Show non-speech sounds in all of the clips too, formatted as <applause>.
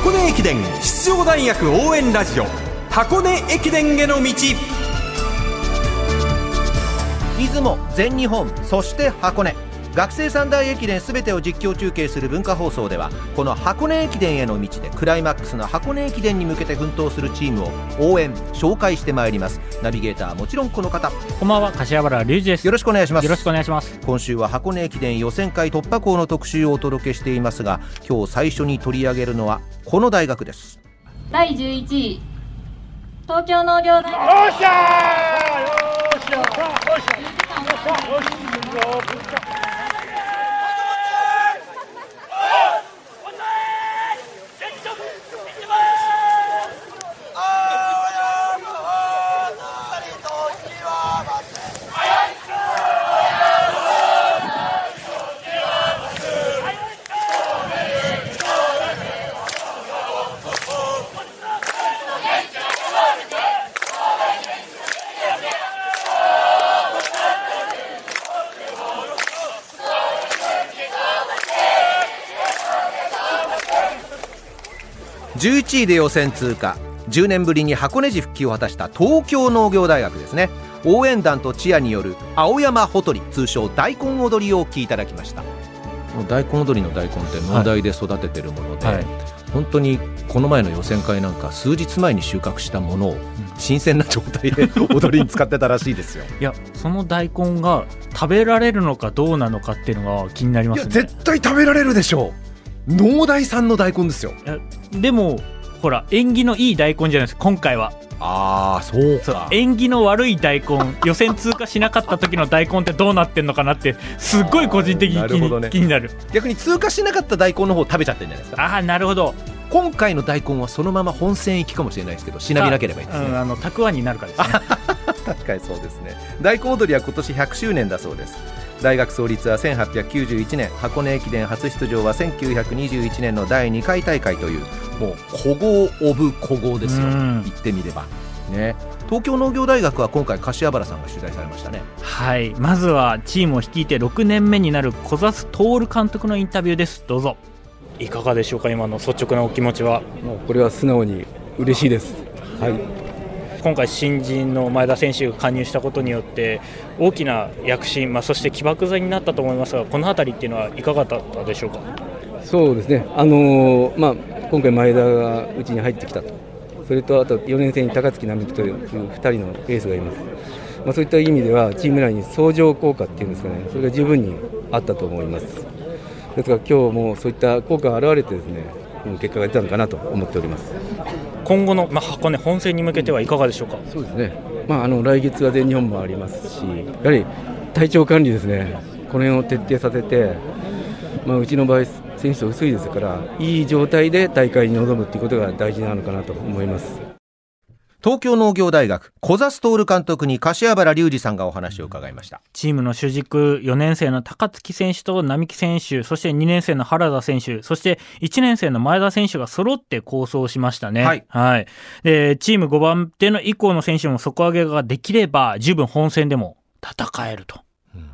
箱根駅伝出場大学応援ラジオ。箱根駅伝への道。出雲全日本そして箱根。学生三大駅伝すべてを実況中継する文化放送ではこの箱根駅伝への道でクライマックスの箱根駅伝に向けて奮闘するチームを応援紹介してまいります。ナビゲーターはもちろんこの方。こんばんは柏原隆二です。よろしくお願いします。よろしくお願いします。今週は箱根駅伝予選会突破口の特集をお届けしていますが今日最初に取り上げるのはこの大学です。第11位東京農業大学。よっしゃー！よっしゃよっしゃよっしゃよ11位で予選通過。10年ぶりに箱根路復帰を果たした東京農業大学ですね。応援団とチアによる青山ほとり通称大根踊りをお聴きいただきました。大根踊りの大根って農大で育ててるもので、はい。本当にこの前の予選会なんか数日前に収穫したものを新鮮な状態で <laughs> 踊りに使ってたらしいですよ。いやその大根が食べられるのかどうなのかっていうのが気になりますね。対食べられるでしょう農大産の大根ですよ。でもほら縁起のいい大根じゃないですか今回は。ああそうそう縁起の悪い大根 <laughs> 予選通過しなかった時の大根ってどうなってんのかなってすっごい個人的に気に,、なるほどね。気になる。逆に通過しなかった大根の方を食べちゃってるんじゃないですか。ああなるほど。今回の大根はそのまま本戦行きかもしれないですけどしなびなければいいですね、うん、あのたくあんになるからですね <laughs> そうですね。大根踊りは今年100周年だそうです。大学創立は1891年。箱根駅伝初出場は1921年の第2回大会というもう古豪オブ古豪ですよ。うん。言ってみれば。ね。東京農業大学は今回柏原さんが取材されましたね。はい。まずはチームを率いて6年目になる小指徹監督のインタビューです。どうぞ。いかがでしょうか今の率直なお気持ちは。もうこれは素直に嬉しいです。はい。今回新人の前田選手が加入したことによって大きな躍進、まあ、そして起爆剤になったと思いますがこの辺りっていうのはいかがだったでしょうか？そうですね。あのーまあ今回前田がうちに入ってきたと。それとあと4年生に高槻並木という2人のエースがいます。まあそういった意味ではチーム内に相乗効果っていうんですかね。それが十分にあったと思います。ですから今日もそういった効果が現れてですね、結果が出たのかなと思っております。今後の、まあ、箱根本戦に向けてはいかがでしょうか？そうですね。まああの来月は全日本もありますし、やはり体調管理ですね。この辺を徹底させて、まあうちの場合選手と薄いですから、いい状態で大会に臨むということが大事なのかなと思います。東京農業大学小指徹監督に柏原隆二さんがお話を伺いました。チームの主軸4年生の高槻選手と並木選手そして2年生の原田選手そして1年生の前田選手が揃って構想しましたね。はい。でチーム5番手の以降の選手も底上げができれば十分本戦でも戦えると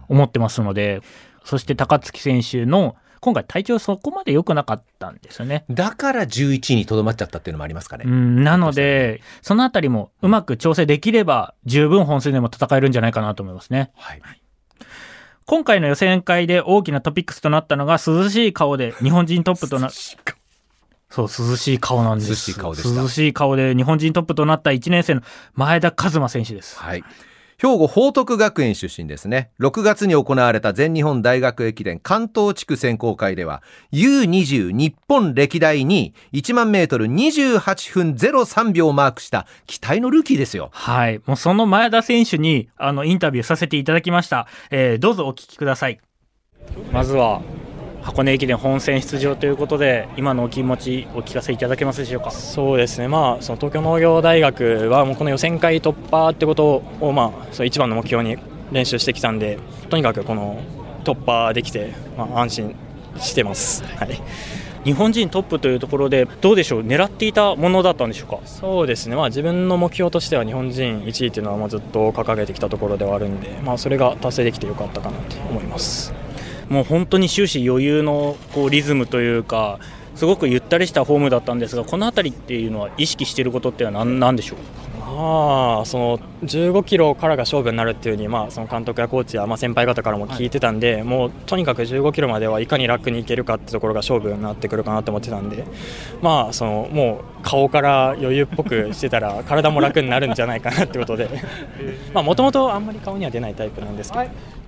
思ってますので、そして高槻選手の今回体調そこまで良くなかったんですよね。だから11位にとどまっちゃったっていうのもありますかね、うん、なので、そのあたりもうまく調整できれば、十分本戦でも戦えるんじゃないかなと思いますね。はい今回の予選会で大きなトピックスとなったのが、涼しい顔で日本人トップとな、そう、涼しい顔なんです。涼しい顔でした涼しい顔で日本人トップとなった1年生の前田和馬選手です。はい。兵庫報徳学園出身ですね。6月に行われた全日本大学駅伝関東地区選考会では U20 日本歴代2位1万メートル28分03秒をマークした期待のルーキーですよ。はい。もうその前田選手に、あの、インタビューさせていただきました。えーどうぞお聞きください。まずは、箱根駅伝本戦出場ということで、今のお気持ちお聞かせいただけますでしょうか？そうですね、まあ、その東京農業大学はもうこの予選会突破ってことを、まあ、その一番の目標に練習してきたんでとにかくこの突破できて、まあ、安心してます、はい、日本人トップというところで、どうでしょう、狙っていたものだったんでしょうか？そうですね、まあ、自分の目標としては日本人1位っていうのはまあずっと掲げてきたところではあるんで、まあ、それが達成できてよかったかなと思います。もう本当に終始余裕のこうリズムというか、すごくゆったりしたフォームだったんですがこの辺りっていうのは意識していることっては何なんでしょう？まあその15キロからが勝負になるっていうふうに、まあ、その監督やコーチや、まあ、先輩方からも聞いてたんで、もうとにかく15キロまではいかに楽にいけるかってところが勝負になってくるかなと思ってたんで、まあ、そのもう顔から余裕っぽくしてたら体も楽になるんじゃないかなってことで <laughs> もともとあんまり顔には出ないタイプなんですけど。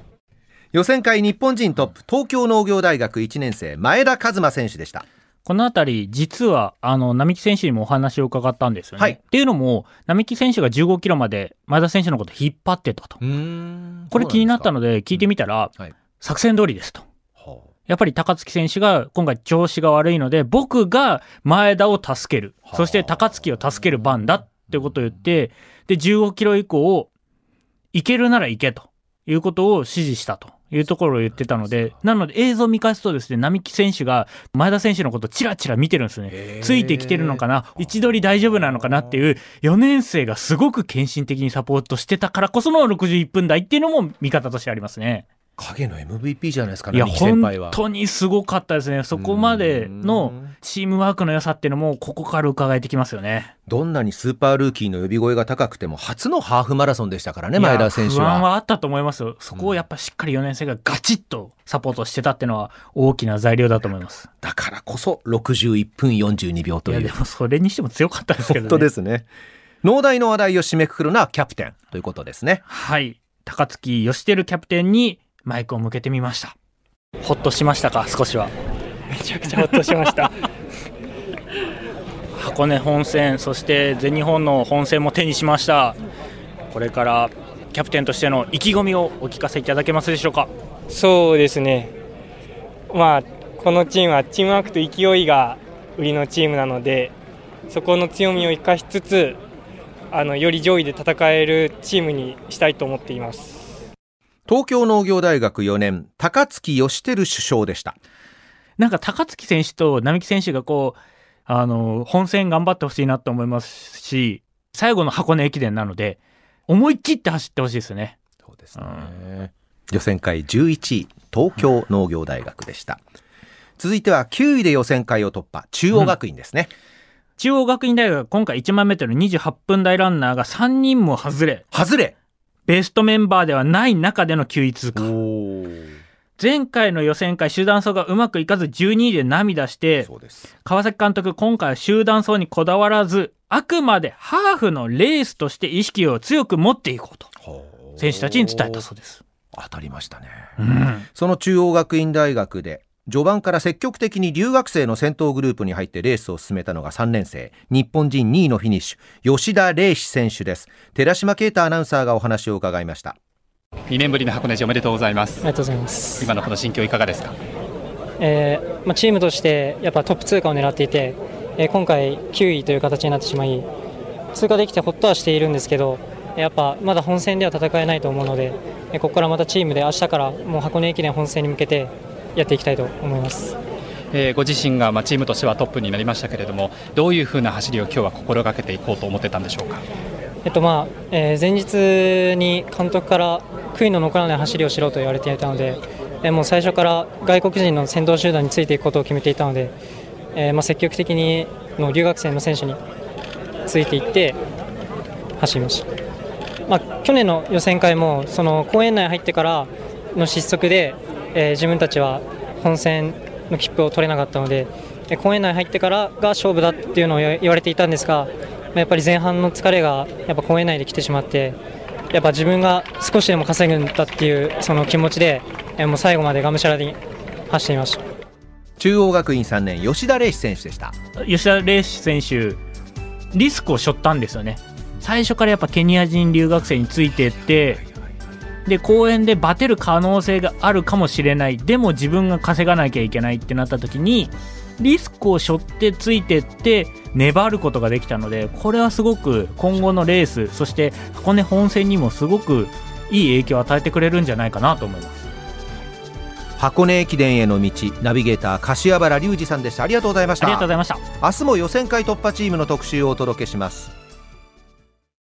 予選会日本人トップ東京農業大学1年生前田和馬選手でした。この辺り、実は、あの、並木選手にもお話を伺ったんですよね。はい。っていうのも、並木選手が15キロまで前田選手のこと引っ張ってたと。これ気になったので聞いてみたら、はい。作戦通りですと。やっぱり高槻選手が今回調子が悪いので、僕が前田を助ける。そして高槻を助ける番だってことを言って、で、15キロ以降、行けるなら行けということを指示したというところを言ってたので、なので映像を見返すとですね、並木選手が前田選手のことをチラチラ見てるんですね。ついてきてるのかな？位置取り大丈夫なのかなっていう4年生がすごく献身的にサポートしてたからこその61分台っていうのも見方としてありますね。影の MVP じゃないですかいや、本当にすごかったですね。そこまでのチームワークの良さっていうのも、ここから伺えてきますよね。どんなにスーパールーキーの呼び声が高くても初のハーフマラソンでしたからねいや前田選手不安ははあったと思いますよ。そこをやっぱしっかり4年生がガチッとサポートしてたっていうのは大きな材料だと思います。だからこそ61分42秒いや、というでもそれにしても強かったですけどね。本当ですね農大の話題を締めくくるのはキャプテンということですねはい。高槻義輝キャプテンにマイクを向けてみました。ほっとしましたか、少しは。めちゃくちゃほっとしました。<laughs> 箱根本戦、そして全日本の本戦も手にしました。これからキャプテンとしての意気込みをお聞かせいただけますでしょうか？そうですね、まあ、このチームはチームワークと勢いが売りのチームなのでそこの強みを生かしつつあのより上位で戦えるチームにしたいと思っています。東京農業大学4年高槻義輝首相でした。なんか高槻選手と並木選手がこう、あの、本戦頑張ってほしいなと思いますし、最後の箱根駅伝なので、思い切って走ってほしいですよね。そうですね。予選会11位東京農業大学でした。続いては9位で予選会を突破中央学院ですね、中央学院大学は今回1万メートル28分台ランナーが3人も外れ、外れベストメンバーではない中での9位通過。前回の予選会集団走がうまくいかず12位で涙して、川崎監督今回は集団走にこだわらず、あくまでハーフのレースとして意識を強く持っていこうと、選手たちに伝えたそうです。当たりましたねうん。その中央学院大学で序盤から積極的に留学生の先頭グループに入ってレースを進めたのが3年生。日本人2位のフィニッシュ。吉田礼志選手です。寺島啓太アナウンサーがお話を伺いました。2年ぶりの箱根路おめでとうございます。ありがとうございます。今のこの心境いかがですか？えーまあ、チームとしてやっぱトップ通過を狙っていて、えー今回9位という形になってしまい通過できてほっとはしているんですけどやっぱまだ本戦では戦えないと思うのでえーここからまたチームで明日からもう箱根駅伝本戦に向けてやっていきたいと思います。えーご自身がまあチームとしてはトップになりましたけれどもどういうふうな走りを今日は心がけていこうと思ってたんでしょうか？えっとまあえー前日に監督から悔いの残らない走りをしろと言われていたので、えーもう最初から外国人の先導集団についていくことを決めていたので、えーまあ積極的にの留学生の選手についていって走りました。まあ、去年の予選会もその公園内に入ってからの失速で、えー自分たちは本戦の切符を取れなかったので、えー公園内に入ってからが勝負だっていうのを言言われていたんですが、まあやっぱり前半の疲れがやっぱ公園内で来てしまってやっぱ自分が少しでも稼ぐんだっていうその気持ちで、えーもう最後までがむしゃらに走っていました。中央学院3年吉田礼志選手でした吉田礼志選手、リスクを背負ったんですよね。最初からやっぱケニア人留学生についてって、で、公園でバテる可能性があるかもしれない。でも自分が稼がなきゃいけないってなった時に、リスクを背負ってついてって粘ることができたので、これはすごく今後のレース、そして箱根本戦にもすごくいい影響を与えてくれるんじゃないかなと思います。箱根駅伝への道ナビゲーター柏原隆二さんでしたありがとうございましたありがとうございました。明日も予選会突破チームの特集をお届けします